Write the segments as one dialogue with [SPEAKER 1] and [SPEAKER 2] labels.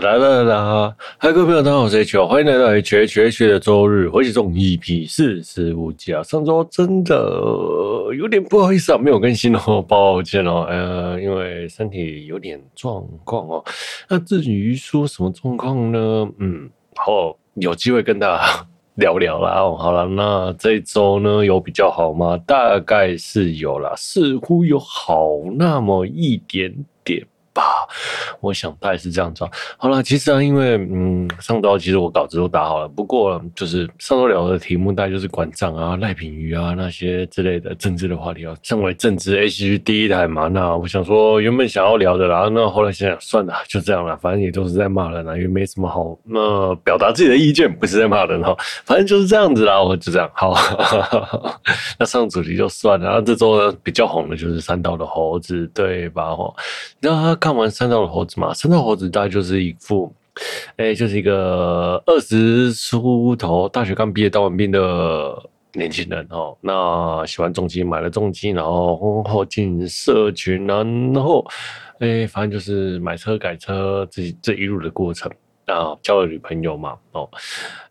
[SPEAKER 1] 啦啦啦啦！嗨，各位朋友，大家好，我是 H，欢迎来到 H H H 的周日回击中 EP 四十五集啊！上周真的有点不好意思啊，没有更新哦，抱歉哦，呃，因为身体有点状况哦。那至于说什么状况呢？嗯，好，有机会跟大家 聊聊啦。哦，好了，那这周呢有比较好吗？大概是有啦，似乎有好那么一点点。吧，我想大概是这样子。好了，其实啊，因为嗯，上周其实我稿子都打好了，不过就是上周聊的题目大概就是管账啊、赖品鱼啊那些之类的政治的话题啊。身为政治 ACG 第一台嘛，那我想说原本想要聊的啦，那后来想想算了，就这样了，反正也都是在骂人啊，因为没什么好那表达自己的意见，不是在骂人哈，反正就是这样子啦，我就这样好。那上主题就算了，然后这周呢比较红的就是三道的猴子，对吧？哈，那。看完三道的猴子嘛，三道猴子大概就是一副，哎、就是一个二十出头，大学刚毕业当完兵的年轻人哦。那喜欢重机，买了重机，然后婚后进社群，然后哎、反正就是买车改车，这这一路的过程啊，交了女朋友嘛，哦，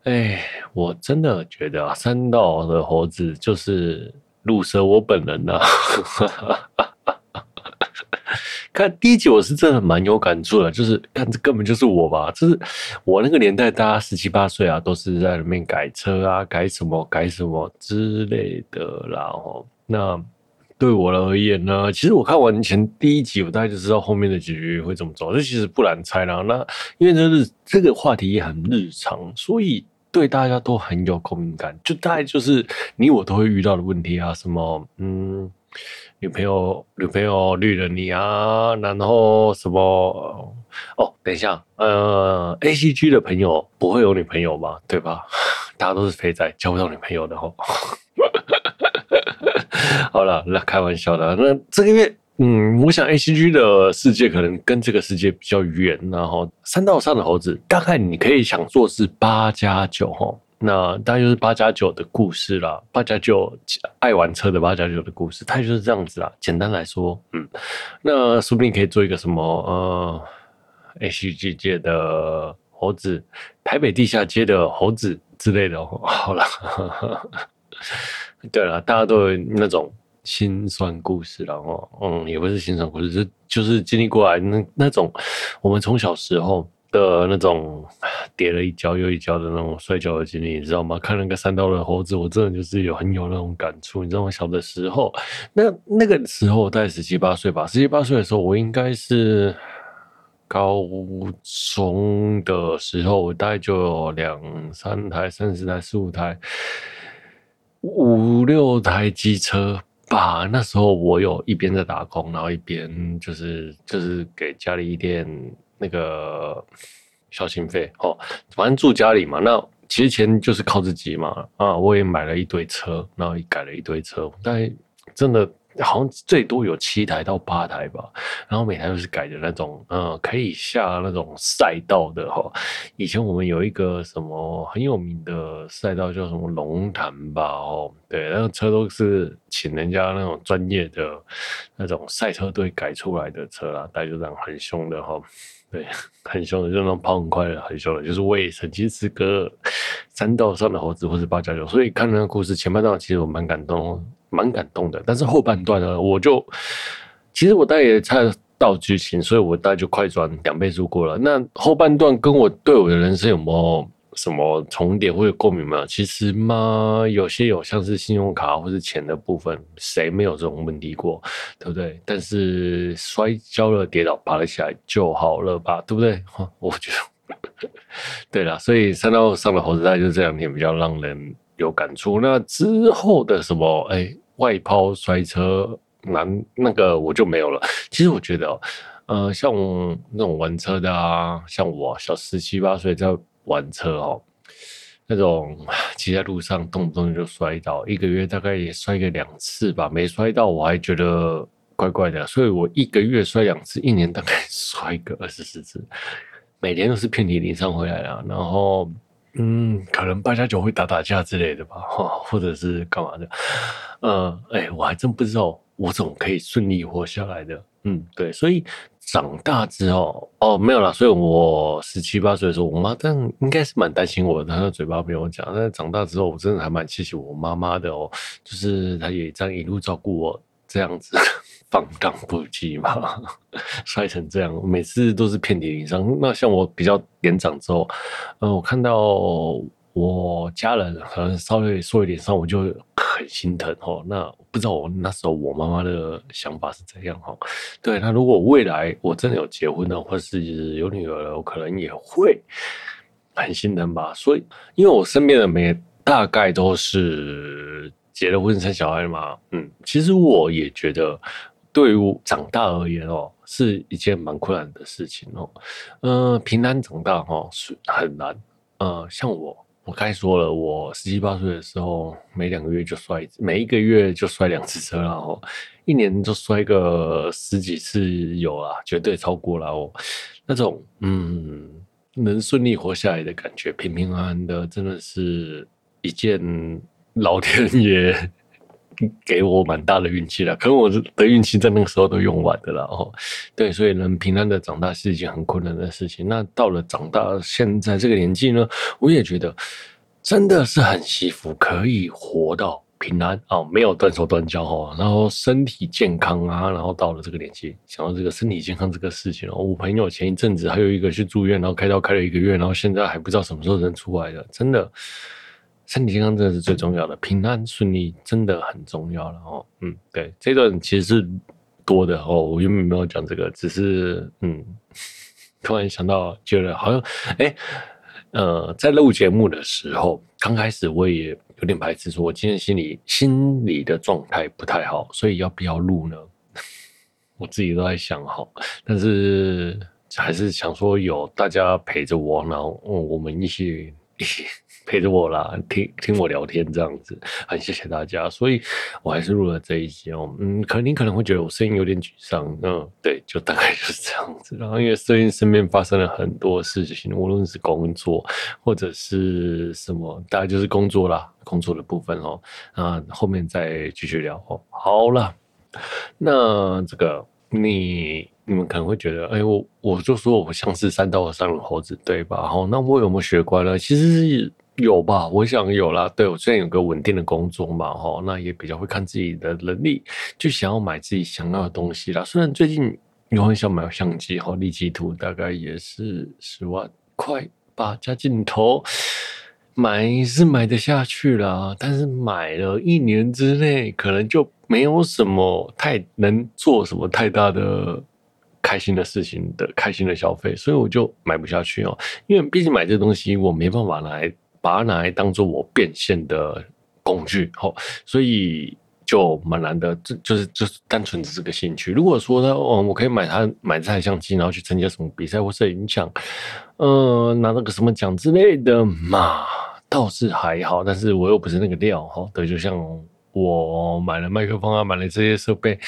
[SPEAKER 1] 哎、我真的觉得啊，山道的猴子就是入蛇我本人呐、啊。看第一集，我是真的蛮有感触的，就是看这根本就是我吧，就是我那个年代，大家十七八岁啊，都是在里面改车啊，改什么改什么之类的啦。吼，那对我而言呢，其实我看完前第一集，我大概就知道后面的结局会怎么走，这其实不难猜啦。那因为这是这个话题也很日常，所以对大家都很有共鸣感，就大概就是你我都会遇到的问题啊，什么嗯。女朋友，女朋友绿了你啊，然后什么？哦，等一下，呃，ACG 的朋友不会有女朋友吧？对吧？大家都是肥仔，交不到女朋友的吼。好了，那开玩笑的。那这个月，嗯，我想 ACG 的世界可能跟这个世界比较远，然后山道上的猴子，大概你可以想做是八加九。那大概就是八加九的故事啦，八加九爱玩车的八加九的故事，它就是这样子啦。简单来说，嗯，那说不定可以做一个什么呃，ACG 界的猴子，台北地下街的猴子之类的。好了，对了，大家都有那种心酸故事，然后嗯，也不是心酸故事，就就是经历过来那那种我们从小时候。的那种 跌了一跤又一跤的那种摔跤的经历，你知道吗？看那个山道的猴子，我真的就是有很有那种感触。你知道我？小的时候，那那个时候我大概十七八岁吧，十七八岁的时候，我应该是高中的时候，我大概就有两三台、三四台、四五台、五六台机车吧。那时候我有一边在打工，然后一边就是就是给家里一点。那个孝心费哦，反正住家里嘛，那其实钱就是靠自己嘛啊！我也买了一堆车，然后也改了一堆车，但真的好像最多有七台到八台吧，然后每台都是改的那种，嗯，可以下那种赛道的哈。以前我们有一个什么很有名的赛道叫什么龙潭吧，哦，对，那个车都是请人家那种专业的那种赛车队改出来的车啦，大概就这样很凶的哈。对，很凶的，就那种跑很快的，很凶的，就是我也曾经是个山道上的猴子，或是八加九，所以看那个故事前半段，其实我蛮感动，蛮感动的。但是后半段呢，我就其实我大概也猜到剧情，所以我大概就快转两倍速过了。那后半段跟我对我的人生有没有？什么重叠或者共鸣吗？其实嘛，有些有像是信用卡或是钱的部分，谁没有这种问题过，对不对？但是摔跤了、跌倒、爬了起来就好了吧，对不对？我觉得，对了，所以三道上的猴子，大概就这两天比较让人有感触。那之后的什么，哎，外抛摔车，难那个我就没有了。其实我觉得，呃，像那种玩车的啊，像我小十七八岁在。玩车哦，那种 骑在路上动不动就摔倒，一个月大概也摔个两次吧，没摔到我还觉得怪怪的，所以我一个月摔两次，一年大概摔个 二十四次，每天都是遍体鳞伤回来了，然后。嗯，可能八加九会打打架之类的吧，或者是干嘛的？呃，哎、我还真不知道我怎么可以顺利活下来的。嗯，对，所以长大之后，哦，没有啦。所以我十七八岁的时候，我妈但应该是蛮担心我的，她的嘴巴没有讲。但是长大之后，我真的还蛮谢谢我妈妈的哦，就是她也这样一路照顾我，这样子。放荡不羁嘛，摔成这样，每次都是遍体鳞伤。那像我比较年长之后，呃，我看到我家人可能稍微受一点伤，我就很心疼哦。那不知道我那时候我妈妈的想法是怎样哈？对，那如果未来我真的有结婚了，或是有女儿了，我可能也会很心疼吧。所以，因为我身边的每大概都是结了婚生小孩嘛，嗯，其实我也觉得。对于长大而言哦，是一件蛮困难的事情哦。嗯、平安长大哦是很难。呃，像我，我刚才说了，我十七八岁的时候，每两个月就摔一次，每一个月就摔两次车，然后一年就摔个十几次有啊，绝对超过了哦。那种嗯，能顺利活下来的感觉，平平安安的，真的是一件老天爷。给我蛮大的运气了，可能我的运气在那个时候都用完的了哦。对，所以能平安的长大是一件很困难的事情。那到了长大现在这个年纪呢，我也觉得真的是很幸福，可以活到平安哦，没有断手断脚哦，然后身体健康啊，然后到了这个年纪，想到这个身体健康这个事情哦，我朋友前一阵子还有一个去住院，然后开刀开了一个月，然后现在还不知道什么时候能出来的，真的。身体健康真的是最重要的，平安顺利真的很重要了哦。嗯，对，这段其实是多的哦。我原本没有讲这个，只是嗯，突然想到，觉得好像哎，呃，在录节目的时候，刚开始我也有点排斥，说我今天心里心里的状态不太好，所以要不要录呢？我自己都在想好，但是还是想说有大家陪着我，然后，我们一起一起。陪着我啦，听听我聊天这样子，很谢谢大家，所以我还是录了这一集哦。嗯，可能你可能会觉得我声音有点沮丧，嗯，对，就大概就是这样子。然后因为最近身边发生了很多事情，无论是工作或者是什么，大概就是工作啦，工作的部分哦。啊，后面再继续聊哦。好了，那这个你。你们可能会觉得，哎，我我就说我像是三道的三轮猴子，对吧？好，那我有没有学乖呢？其实是有吧，我想有啦。对，我虽然有个稳定的工作嘛，哈，那也比较会看自己的能力，就想要买自己想要的东西啦。虽然最近有很想买相机，哈，立基图大概也是十万块吧，加镜头。买是买得下去啦，但是买了一年之内，可能就没有什么太能做什么太大的。开心的事情的开心的消费，所以我就买不下去哦。因为毕竟买这东西，我没办法来把它拿来当做我变现的工具，好，所以就蛮难得。这就是就是单纯的这个兴趣。如果说呢，哦，我可以买它买这台相机，然后去参加什么比赛或摄影奖，呃，拿那个什么奖之类的嘛，倒是还好。但是我又不是那个料，哈，对，就像。我买了麦克风啊，买了这些设备，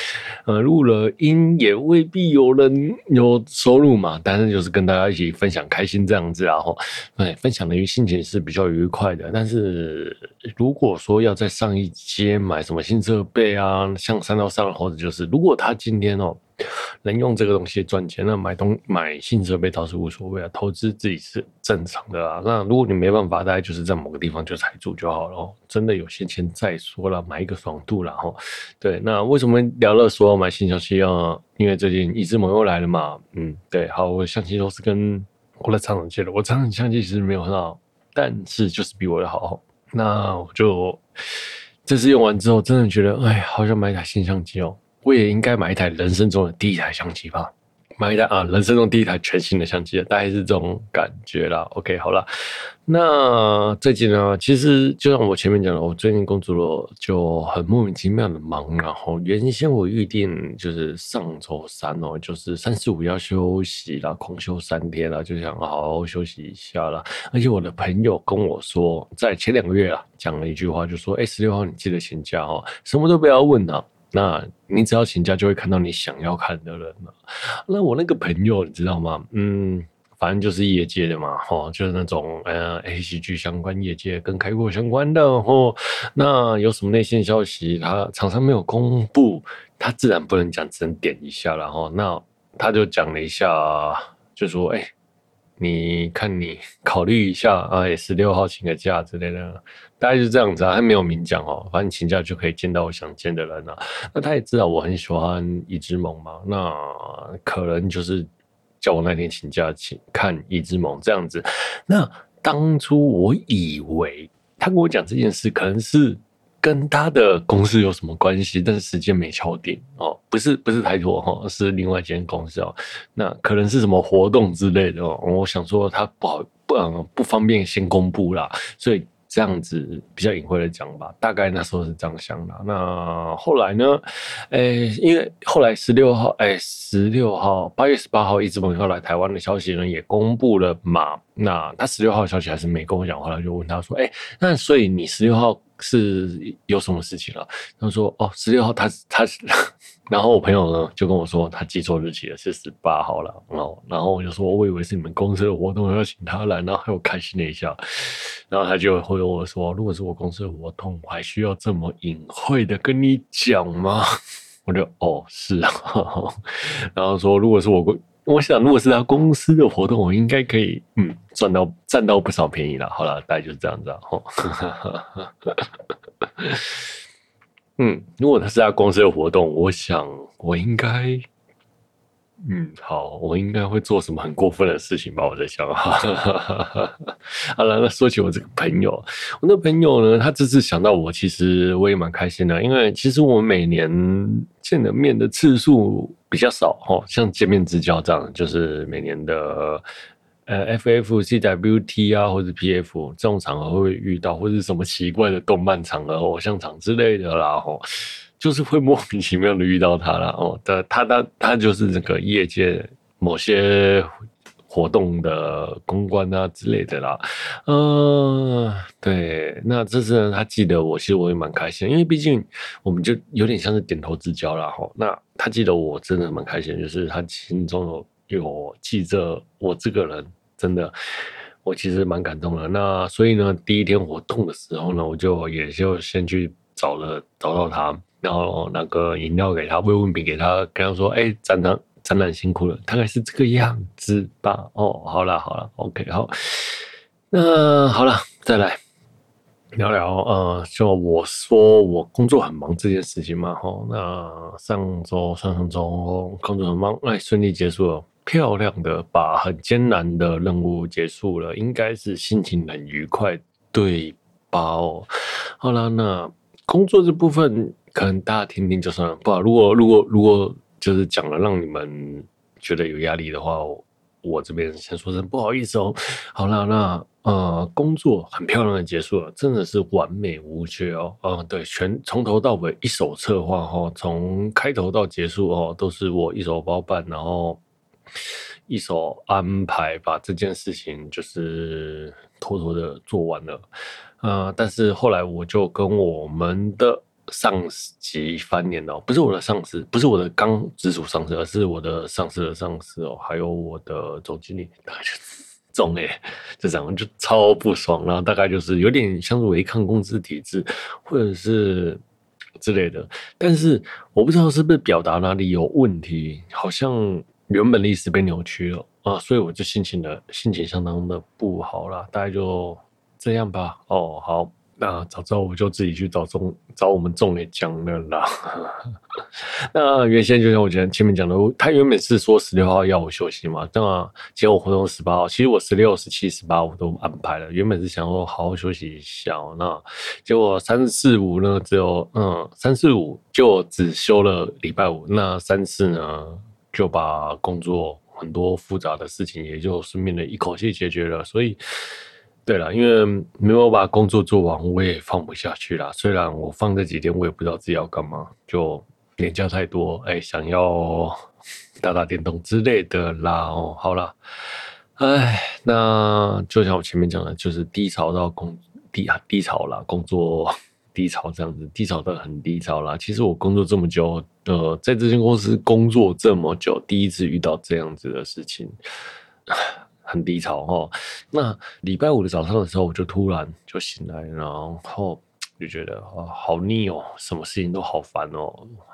[SPEAKER 1] 呃，录了音也未必有人有收入嘛。但是就是跟大家一起分享开心这样子，然后对，分享的心情是比较愉快的。但是如果说要再上一阶买什么新设备啊，像三到三的猴子，就是如果他今天哦。能用这个东西赚钱，那买东买新设备倒是无所谓啊，投资自己是正常的啊。那如果你没办法，大概就是在某个地方就踩住就好了。真的有些钱再说了，买一个爽度了哈。对，那为什么聊了说要买新相机啊？因为最近一只萌又来了嘛。嗯，对，好，我相机都是跟我的厂长借的。我厂长相机其实没有很好，但是就是比我的好。那我就这次用完之后，真的觉得，哎，好想买一台新相机哦。我也应该买一台人生中的第一台相机吧，买一台啊，人生中第一台全新的相机，大概是这种感觉啦。OK，好了，那最近呢，其实就像我前面讲的，我最近工作了就很莫名其妙的忙。然后原先我预定就是上周三哦，就是三四五要休息啦，空休三天啦，就想好好休息一下啦。而且我的朋友跟我说，在前两个月啊，讲了一句话，就说：“哎，十六号你记得请假哦，什么都不要问啊。”那你只要请假，就会看到你想要看的人了。那我那个朋友，你知道吗？嗯，反正就是业界的嘛，吼，就是那种呃 ACG 相关业界跟开过相关的，吼。那有什么内线消息，他厂商没有公布，他自然不能讲，只能点一下了，吼。那他就讲了一下，就说，哎、你看，你考虑一下啊，十六号请个假之类的，大概就这样子啊，他没有明讲哦，反正请假就可以见到我想见的人了啊。那他也知道我很喜欢一只萌嘛，那可能就是叫我那天请假请看一只萌这样子。那当初我以为他跟我讲这件事，可能是。跟他的公司有什么关系？但是时间没敲定哦，不是不是台托哈，是另外一间公司哦。那可能是什么活动之类的哦。我想说他不好不嗯不方便先公布啦，所以这样子比较隐晦的讲吧。大概那时候是这样想的。那后来呢？哎、因为后来十六号哎十六号八月十八号一直朋友来台湾的消息呢也公布了嘛。那他十六号消息还是没跟我讲，后来就问他说：“哎、那所以你十六号？”是有什么事情了？他说：“哦，十六号他，他他，然后我朋友呢就跟我说，他记错日期了，是十八号了。然后，然后我就说，我以为是你们公司的活动，要请他来，然后还有开心了一下。然后他就回我说，如果是我公司的活动，我还需要这么隐晦的跟你讲吗？我就哦，是啊。然后说，如果是我公。”我想，如果是他公司的活动，我应该可以，嗯，赚到占到不少便宜了。好了，大概就是这样子啊。嗯，如果他是他公司的活动，我想我应该。嗯，好，我应该会做什么很过分的事情吧？我在想，哈哈哈哈。好了，那说起我这个朋友，我那朋友呢，他这次想到我，其实我也蛮开心的，因为其实我们每年见的面的次数比较少哈，像见面之交这样，就是每年的呃 FF、CWT 啊，或者 PF 这种场合会遇到，或者什么奇怪的动漫场合、偶像场之类的啦，吼。就是会莫名其妙的遇到他了哦，他他他他就是这个业界某些活动的公关啊之类的啦，嗯，对，那这次呢，他记得我，其实我也蛮开心，因为毕竟我们就有点像是点头之交了哈。那他记得我真的蛮开心，就是他心中有有记着我这个人，真的，我其实蛮感动的。那所以呢，第一天活动的时候呢，我就也就先去找了找到他。然后拿个饮料给他，慰问品给他，跟他说：“哎，展览展览辛苦了，大概是这个样子吧。”哦，好了好了，OK，好，那好了，再来聊聊呃，就我说我工作很忙这件事情嘛，哈，那上周上上周工作很忙，哎，顺利结束了，漂亮的把很艰难的任务结束了，应该是心情很愉快，对吧？哦，好了，那工作这部分。可能大家听听就算了，不。如果如果如果就是讲了让你们觉得有压力的话，我这边先说声不好意思哦。好了，那呃，工作很漂亮的结束了，真的是完美无缺哦。呃，对，全从头到尾一手策划哈，从开头到结束哦，都是我一手包办，然后一手安排，把这件事情就是妥妥的做完了。呃，但是后来我就跟我们的。上级翻脸哦，不是我的上司，不是我的刚直属上司，而是我的上司的上司哦，还有我的总经理，大概就这种哎，就这样就超不爽，然后大概就是有点像是违抗公司体制，或者是之类的，但是我不知道是不是表达哪里有问题，好像原本的意思被扭曲了啊，所以我就心情的心情相当的不好啦，大概就这样吧，哦，好。那早知道我就自己去找中找我们重点讲了啦。那原先就像我前面讲的，他原本是说十六号要我休息嘛，那结果活动十八号，其实我十六、十七、十八我都安排了。原本是想说好好休息一下，那结果三四五呢，只有嗯三四五就只休了礼拜五，那三四呢就把工作很多复杂的事情也就顺便的一口气解决了。所以，对了，因为没有把工作做完，我也放不下去了。虽然我放这几天，我也不知道自己要干嘛，就年假太多，哎，想要打打电动之类的啦。哦，好了，哎，那就像我前面讲的，就是低潮到工低低潮了，工作。低潮这样子，低潮的很低潮啦。其实我工作这么久，呃，在这间公司工作这么久，第一次遇到这样子的事情，很低潮哦。那礼拜五的早上的时候，我就突然就醒来，然后就觉得啊，好腻哦，什么事情都好烦哦。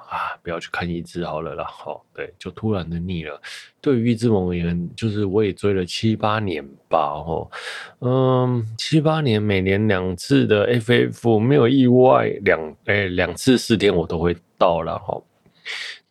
[SPEAKER 1] 啊，不要去看一只好了啦，好，对，就突然的腻了。对于一只萌而言，就是我也追了七八年吧，哦，嗯，七八年，每年两次的 FF，没有意外，两诶两次四天我都会到了，吼，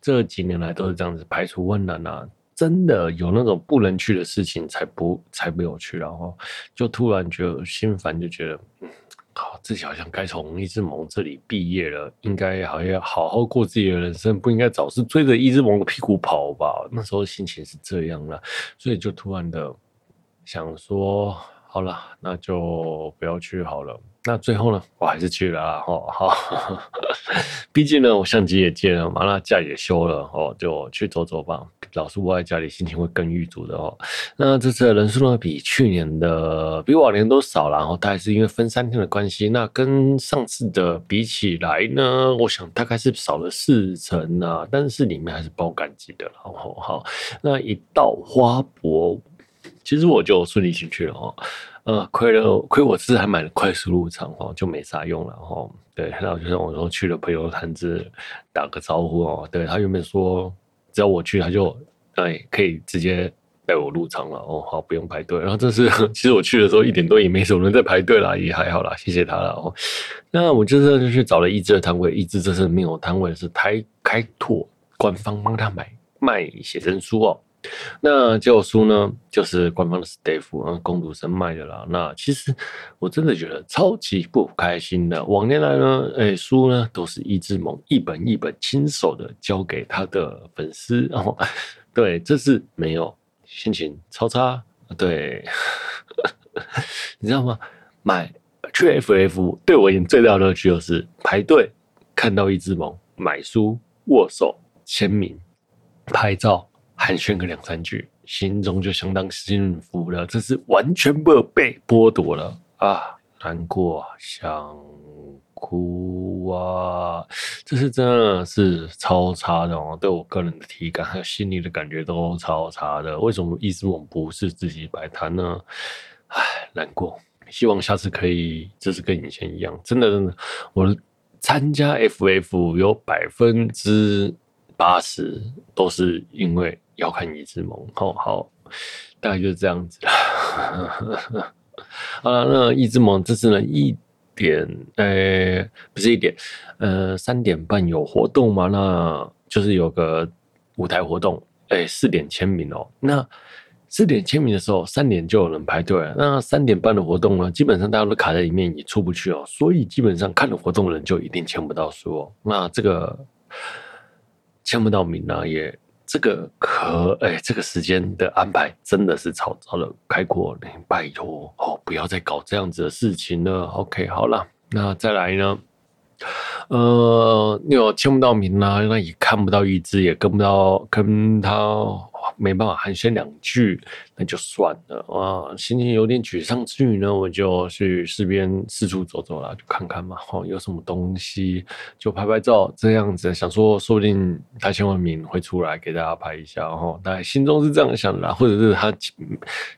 [SPEAKER 1] 这几年来都是这样子，排除万难啊，真的有那种不能去的事情才不才没有去，然后就突然觉得心烦，就觉得嗯。好，自己好像该从一只萌这里毕业了，应该好像好好过自己的人生，不应该总是追着一只萌的屁股跑吧？那时候心情是这样了，所以就突然的想说，好了，那就不要去好了。那最后呢，我还是去了啊！哦，好，毕竟呢，我相机也借了嘛，那假也休了哦，就去走走吧。老是窝在家里，心情会更郁卒的哦。那这次的人数呢，比去年的比往年都少了，然后大概是因为分三天的关系。那跟上次的比起来呢，我想大概是少了四成啊，但是里面还是包干机的。然后好，那一到花博，其实我就顺利进去了哦。呃，亏了，亏我是还买了快速入场哦，就没啥用了哦。对，然后就是我说去了朋友摊子打个招呼哦。对，他原本说只要我去，他就哎可以直接带我入场了哦，好不用排队。然后这次 其实我去的时候一点多也没什么人在排队啦，也还好啦，谢谢他了哦。那我这次就去找了一只的摊位，一只这次没有摊位，是台开拓官方帮他买卖写真书哦。那这书呢，就是官方的 staff 啊，工读生卖的啦。那其实我真的觉得超级不开心的。往年来呢，哎、书呢都是一只萌一本一本亲手的交给他的粉丝，然后对，这次没有，心情超差。对，你知道吗？买去 FF 对我而言最大的乐趣就是排队看到一只萌，买书握手签名拍照。寒暄个两三句，心中就相当幸福了。这是完全不被剥夺了啊！难过，想哭啊！这是真的是超差的哦，对我个人的体感还有心理的感觉都超差的。为什么一直我们不是自己摆摊呢？唉，难过。希望下次可以，就是跟以前一样。真的，真的，我参加 FF 有百分之八十都是因为。要看一只萌，好好，大概就是这样子了。好了，那一只萌这次呢，一点，呃、欸，不是一点，呃，三点半有活动嘛？那就是有个舞台活动，哎、四点签名哦。那四点签名的时候，三点就有人排队。那三点半的活动呢，基本上大家都卡在里面，也出不去哦。所以基本上看了活动的人就一定签不到书哦。那这个签不到名呢，也。这个可哎，这个时间的安排真的是草草了，开阔，拜托哦，不要再搞这样子的事情了。OK，好了，那再来呢？呃，你有签不到名啊，那也看不到一只，也跟不到跟他。没办法寒暄两句，那就算了啊。心情有点沮丧之余呢，我就去市边四处走走啦，就看看嘛，哦，有什么东西就拍拍照这样子。想说，说不定他签完名会出来给大家拍一下，哦，大概心中是这样想的，或者是他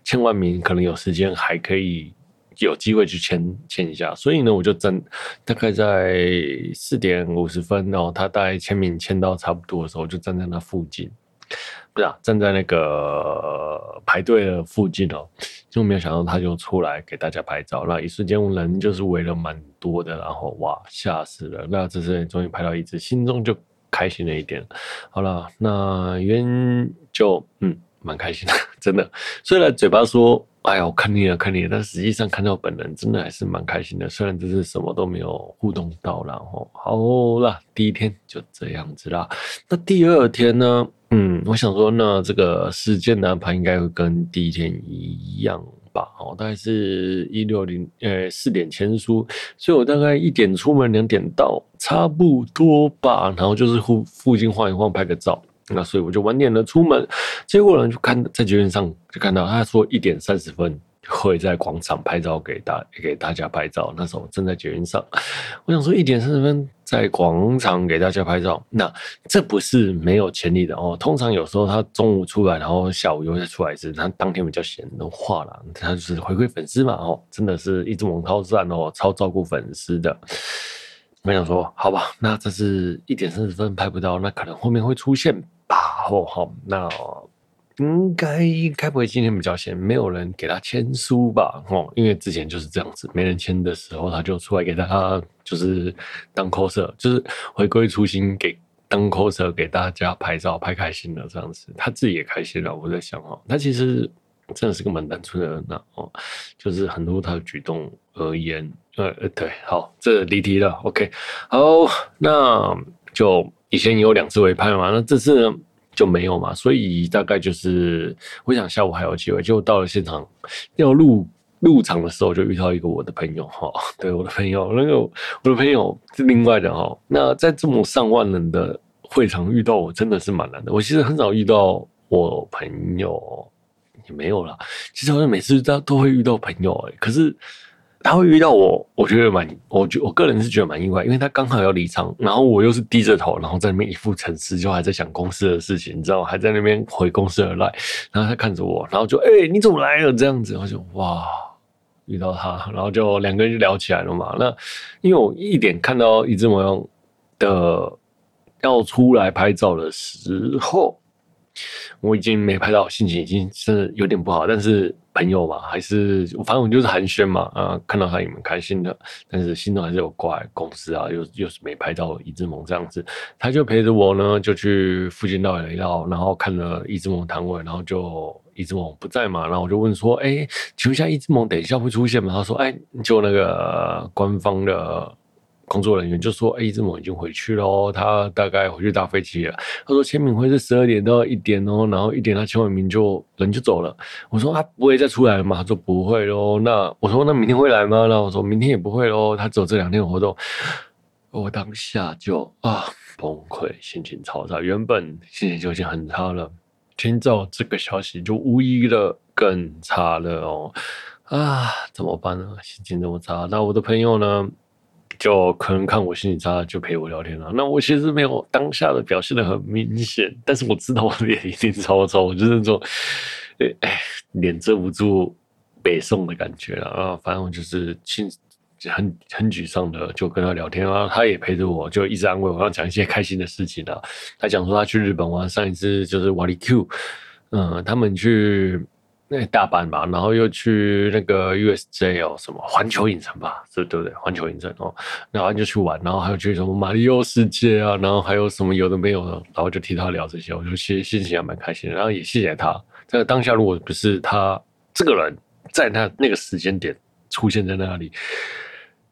[SPEAKER 1] 签完名可能有时间还可以有机会去签签一下。所以呢，我就站大概在四点五十分哦，他大概签名签到差不多的时候，我就站在那附近。不是啊，站在那个排队的附近哦，就没有想到他就出来给大家拍照，那一瞬间人就是围了蛮多的，然后哇，吓死了！那这次终于拍到一只，心中就开心了一点。好了，那渊就嗯蛮开心的，真的。虽然嘴巴说哎呀我看腻了看腻了，但实际上看到本人真的还是蛮开心的。虽然这是什么都没有互动到，然后好啦，第一天就这样子啦。那第二天呢？嗯，我想说，那这个时间的安排应该会跟第一天一样吧？哦，大概是一六零呃四点签书，所以我大概一点出门，两点到，差不多吧。然后就是附附近晃一晃，拍个照。那所以我就晚点了出门，结果呢就看在酒店上就看到他说一点三十分。会在广场拍照给大给大家拍照，那时候正在捷运上，我想说一点三十分在广场给大家拍照，那这不是没有潜力的哦。通常有时候他中午出来，然后下午又再出来一次，他当天比较闲的话啦，他就是回馈粉丝嘛哦，真的是一只萌超赞哦，超照顾粉丝的。我想说好吧，那这是一点三十分拍不到，那可能后面会出现吧。哦好，那。应该该不会今天比较闲，没有人给他签书吧？哦，因为之前就是这样子，没人签的时候，他就出来给大家就是当 coser，就是回归初心，给当 coser 给大家拍照，拍开心了这样子，他自己也开心了。我在想哦，他其实真的是个蛮单纯的人呐哦，就是很多他的举动而言，呃呃对，好，这离题了，OK，好，那就以前有两次围拍嘛，那这次呢？就没有嘛，所以大概就是我想下午还有机会，就到了现场要入入场的时候，就遇到一个我的朋友哈，对，我的朋友，那个我的朋友是另外的哈。那在这么上万人的会场遇到我，真的是蛮难的。我其实很少遇到我朋友，也没有啦。其实好像每次都都会遇到朋友哎、可是。他会遇到我，我觉得蛮，我觉我个人是觉得蛮意外，因为他刚好要离场，然后我又是低着头，然后在那边一副沉思，就还在想公司的事情，你知道吗？还在那边回公司而来，然后他看着我，然后就哎、你怎么来了？这样子，我就哇，遇到他，然后就两个人就聊起来了嘛。那因为我一点看到一只模样的要出来拍照的时候，我已经没拍到，心情已经是有点不好，但是。朋友嘛，还是反正我就是寒暄嘛，啊，看到他也蛮开心的，但是心中还是有挂公司啊，又又是没拍到一只萌这样子，他就陪着我呢，就去附近绕了一绕，然后看了一只萌摊位，然后就一只萌不在嘛，然后我就问说，哎、请问一下一只萌等一下会出现吗？他说，哎、就那个官方的。工作人员就说：“哎、欸，一只萌已经回去了，他大概回去搭飞机了。”他说：“签名会是十二点到一点哦，然后一点他签完名就人就走了。”我说：“他不会再出来了吗？”他说：“不会喽。”那我说：“那明天会来吗？”那我说明天也不会喽，他走这两天的活动。我当下就啊崩溃，心情超差，原本心情就已经很差了，听到这个消息就无疑的更差了哦。啊，怎么办呢？心情这么差，那我的朋友呢？就可能看我心情差，就陪我聊天了。那我其实没有当下的表现得很明显，但是我知道我的脸一定超丑，我就是那种，哎，脸遮不住北宋的感觉了啊。反正我就是心很很沮丧的，就跟他聊天啊。他也陪着我，就一直安慰我，要讲一些开心的事情啊。他讲说他去日本玩，上一次就是瓦力 Q，嗯，他们去。那大阪吧，然后又去那个 USJ 哦，什么环球影城吧，是对不对？环球影城哦，然后就去玩，然后还有去什么马里奥世界啊，然后还有什么有的没有的，然后就替他聊这些，我就其实心情还蛮开心的，然后也谢谢他。在当下，如果不是他这个人在那那个时间点出现在那里，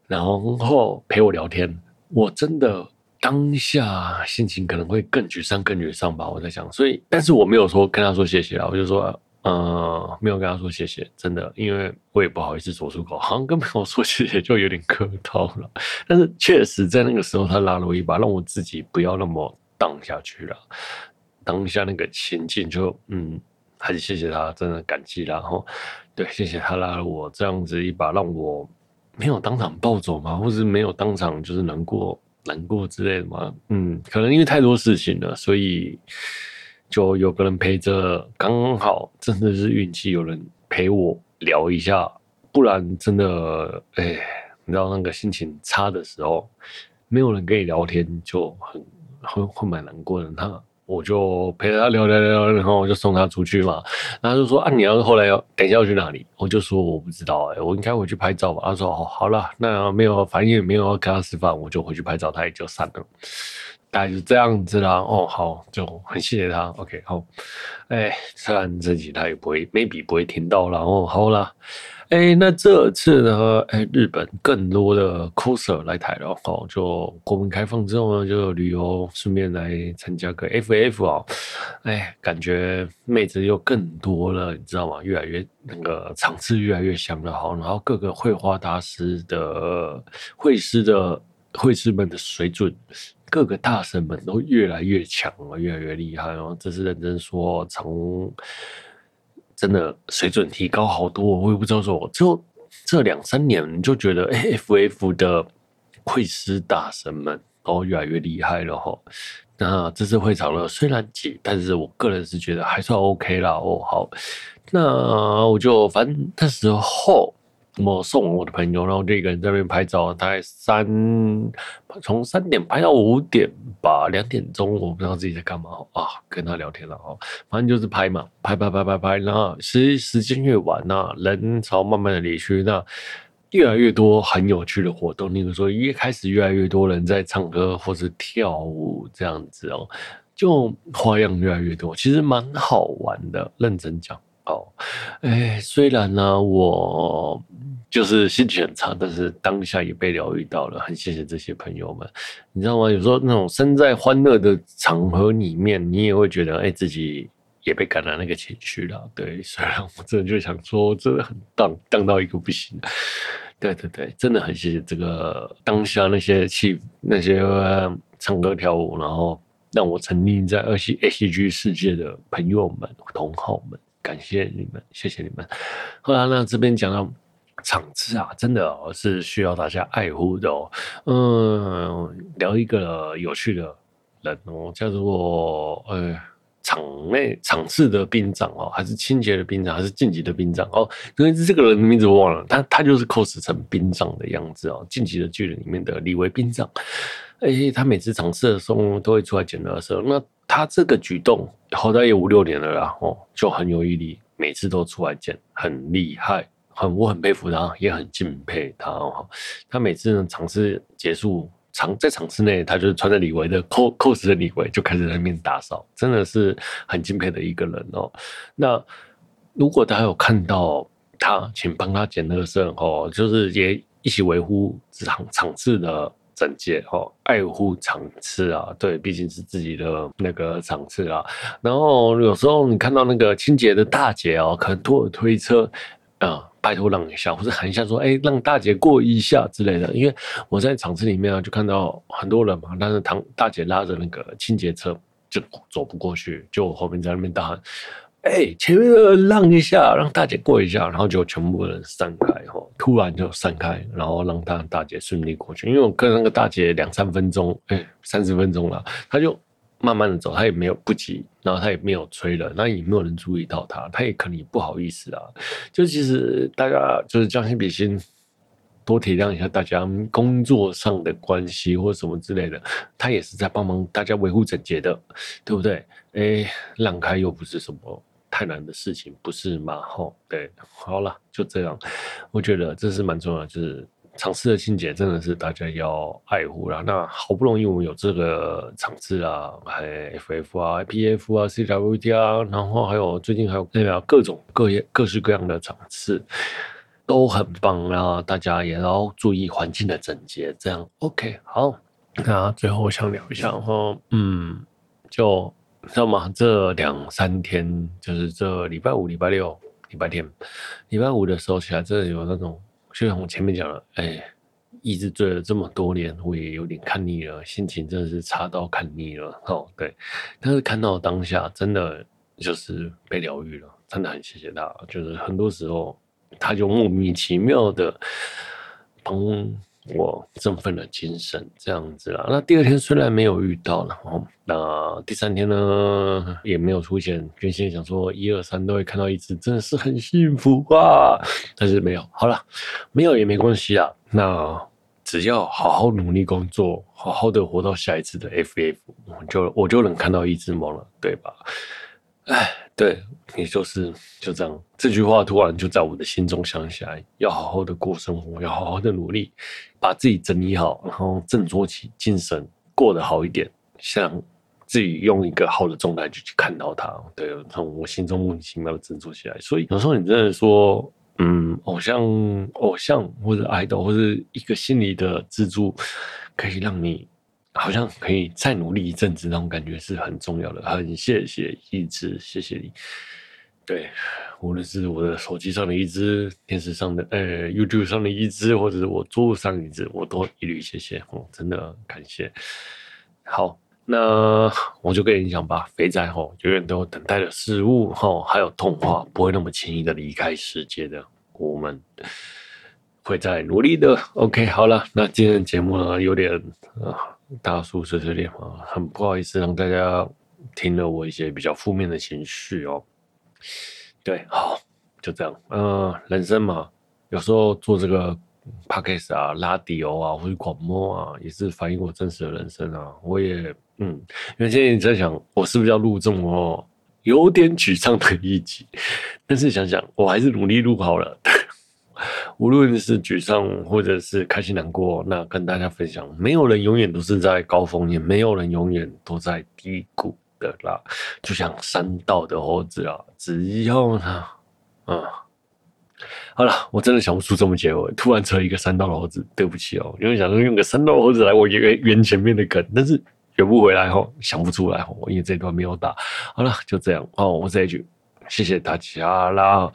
[SPEAKER 1] 然后陪我聊天，我真的当下心情可能会更沮丧，更沮丧吧。我在想，所以但是我没有说跟他说谢谢啊，我就说。呃，没有跟他说谢谢，真的，因为我也不好意思说出口，好像跟朋友说谢谢就有点客套了。但是确实在那个时候，他拉了我一把，让我自己不要那么荡下去了。当下那个情境就，嗯，还是谢谢他，真的感激。然后，对，谢谢他拉了我这样子一把，让我没有当场暴走嘛，或是没有当场就是难过、难过之类的嘛。嗯，可能因为太多事情了，所以。就有个人陪着，刚好真的是运气，有人陪我聊一下，不然真的，哎，你知道那个心情差的时候，没有人跟你聊天，就很会会蛮难过的。他我就陪着他聊聊聊，然后我就送他出去嘛。然后他就说啊，你要后来要等一下要去哪里？我就说我不知道，哎，我应该回去拍照吧。他说哦，好了，那没有，反正也没有要跟他吃饭，我就回去拍照，他也就散了。大概就这样子啦，哦，好，就很谢谢他，OK，好，哎，虽然自己他也不会，maybe 不会听到啦，哦，好啦，哎，那这次呢？哎，日本更多的 coser 来台了。哦，就国门开放之后呢，就旅游顺便来参加个 FF 哦，哎，感觉妹子又更多了，你知道吗？越来越那个场次越来越香了。好，然后各个绘画大师的绘师的会师们的水准。各个大神们都越来越强了，越来越厉害哦！这是认真说，从真的水准提高好多。我也不知道说，就这两三年你就觉得，FF 的会师大神们都越来越厉害了哈。那这次会场呢，虽然挤，但是我个人是觉得还算 OK 啦。哦，好，那我就反正那时候。我送我的朋友，然后就一个人在那边拍照，大概三从三点拍到五点吧，两点钟我不知道自己在干嘛啊，跟他聊天了哦，反正就是拍嘛，拍拍拍拍拍，然后时时间越晚那人潮慢慢的离去，那越来越多很有趣的活动，例如说一开始越来越多人在唱歌或是跳舞这样子哦，就花样越来越多，其实蛮好玩的，认真讲。哦，哎，虽然呢，我就是心情很差，但是当下也被疗愈到了，很谢谢这些朋友们，你知道吗？有时候那种身在欢乐的场合里面，你也会觉得，哎，自己也被感染那个情绪了。对，虽然我真的就想说，真的很荡荡到一个不行。对对对，真的很谢谢这个当下那些气那些唱歌跳舞，然后让我沉溺在二 C A C G 世界的朋友们、同好们。感谢你们，谢谢你们。后来呢，这边讲到场次啊，真的哦，是需要大家爱护的哦。嗯，聊一个有趣的人哦，叫做呃场内场次的兵长哦，还是清洁的兵长，还是晋级的兵长哦？因为这个人的名字我忘了，他他就是 cos 成兵长的样子哦，晋级的巨人里面的李维兵长。哎、欸，他每次场次的时候都会出来捡垃圾，那。他这个举动好歹也五六年了啦，哦，就很有毅力，每次都出来捡，很厉害，很我很佩服他，也很敬佩他哦。他每次呢场次结束，场在场次内，他就穿着李维的 cos 的李维就开始在那边打扫，真的是很敬佩的一个人哦。那如果大家有看到他，请帮他捡垃圾哦，就是也一起维护场场次的。整洁哦，爱护场次啊，对，毕竟是自己的那个场次啊。然后有时候你看到那个清洁的大姐哦，可能拖着推车啊、拜托让一下，或者喊一下说，哎，让大姐过一下之类的。因为我在场次里面啊，就看到很多人嘛，但是唐大姐拉着那个清洁车就走不过去，就我后面在那边大喊。哎、前面的让一下，让大姐过一下，然后就全部人散开，吼，突然就散开，然后让他大姐顺利过去。因为我跟那个大姐两三分钟，哎、欸，三十分钟了，他就慢慢的走，他也没有不急，然后他也没有催人，那也没有人注意到他，他也可能不好意思啊。就其实大家就是将心比心，多体谅一下大家工作上的关系或什么之类的，他也是在帮忙大家维护整洁的，对不对？哎、让开又不是什么。太难的事情不是吗？吼，对，好了，就这样。我觉得这是蛮重要的，就是场次的清洁真的是大家要爱护啦。那好不容易我们有这个场次啊，还 FF 啊、IPF 啊、CWT 啊，然后还有最近还有那个各种各业各式各样的场次都很棒啊。大家也要注意环境的整洁，这样 OK。好，那最后我想聊一下，然后嗯，就。知道吗？这两三天就是这礼拜五、礼拜六、礼拜天。礼拜五的时候起来，真的有那种，就像我前面讲了，哎，一直追了这么多年，我也有点看腻了，心情真的是差到看腻了。哦，对。但是看到当下，真的就是被疗愈了，真的很谢谢他。就是很多时候，他就莫名其妙的帮。我振奋了精神，这样子啦。那第二天虽然没有遇到，然后那第三天呢也没有出现。原先想说一二三都会看到一只，真的是很幸福啊。但是没有，好了，没有也没关系啊。那只要好好努力工作，好好的活到下一次的 FF，我就我就能看到一只猫了，对吧？哎，对，也就是就这样。这句话突然就在我的心中想起来，要好好的过生活，要好好的努力，把自己整理好，然后振作起精神，过得好一点，像自己用一个好的状态就去看到它。对，从我心中莫名其妙的振作起来。所以有时候你真的说，嗯，偶像、偶像或者 idol 或者一个心理的支柱，可以让你好像可以再努力一阵子，那种感觉是很重要的。很谢谢一直，谢谢你。对，无论是我的手机上的一支，电视上的，呃，YouTube 上的一支，或者是我桌上一支，我都一律谢谢哦，真的感谢。好。那我就跟你讲吧，肥仔吼永远都等待的事物吼，还有童话不会那么轻易的离开世界的，我们会再努力的。OK，好了，那今天的节目呢有点啊大叔碎碎念啊，很不好意思让大家听了我一些比较负面的情绪哦。对，好，就这样。嗯、人生嘛，有时候做这个。Podcast 啊，拉迪欧啊，或者广播啊，也是反映我真实的人生啊。我也嗯，因为现在你在想，我是不是要录这么有点沮丧的一集？但是想想，我还是努力录好了。无论是沮丧，或者是开心难过，那跟大家分享，没有人永远都是在高峰，也没有人永远都在低谷的啦。就像山道的猴子啊，只要呢，啊。好了，我真的想不出这么结尾。突然扯一个山道的猴子，对不起哦，因为想说用个山道猴子来我圆圆前面的梗，但是圆不回来哦，想不出来哦，因为这段没有打。好了，就这样哦，我是 H，谢谢大家啦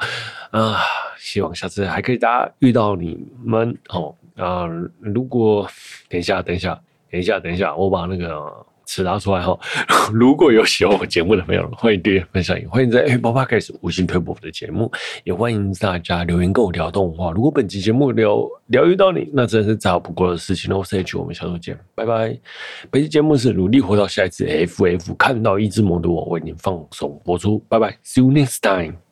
[SPEAKER 1] 啊，希望下次还可以大家遇到你们哦啊，如果等一下，等一下，等一下，等一下，我把那个。词拿出来哈！如果有喜欢我节目的朋友，欢迎订阅、分享，欢迎在 Apple Podcast 五星推播我的节目，也欢迎大家留言跟我聊动画。如果本期节目聊疗愈到你，那真是再好不过的事情。我是 H，我们下周见，拜拜。本期节目是努力活到下一次 FF，看到一只萌的我为您放送播出，拜拜，See you next time。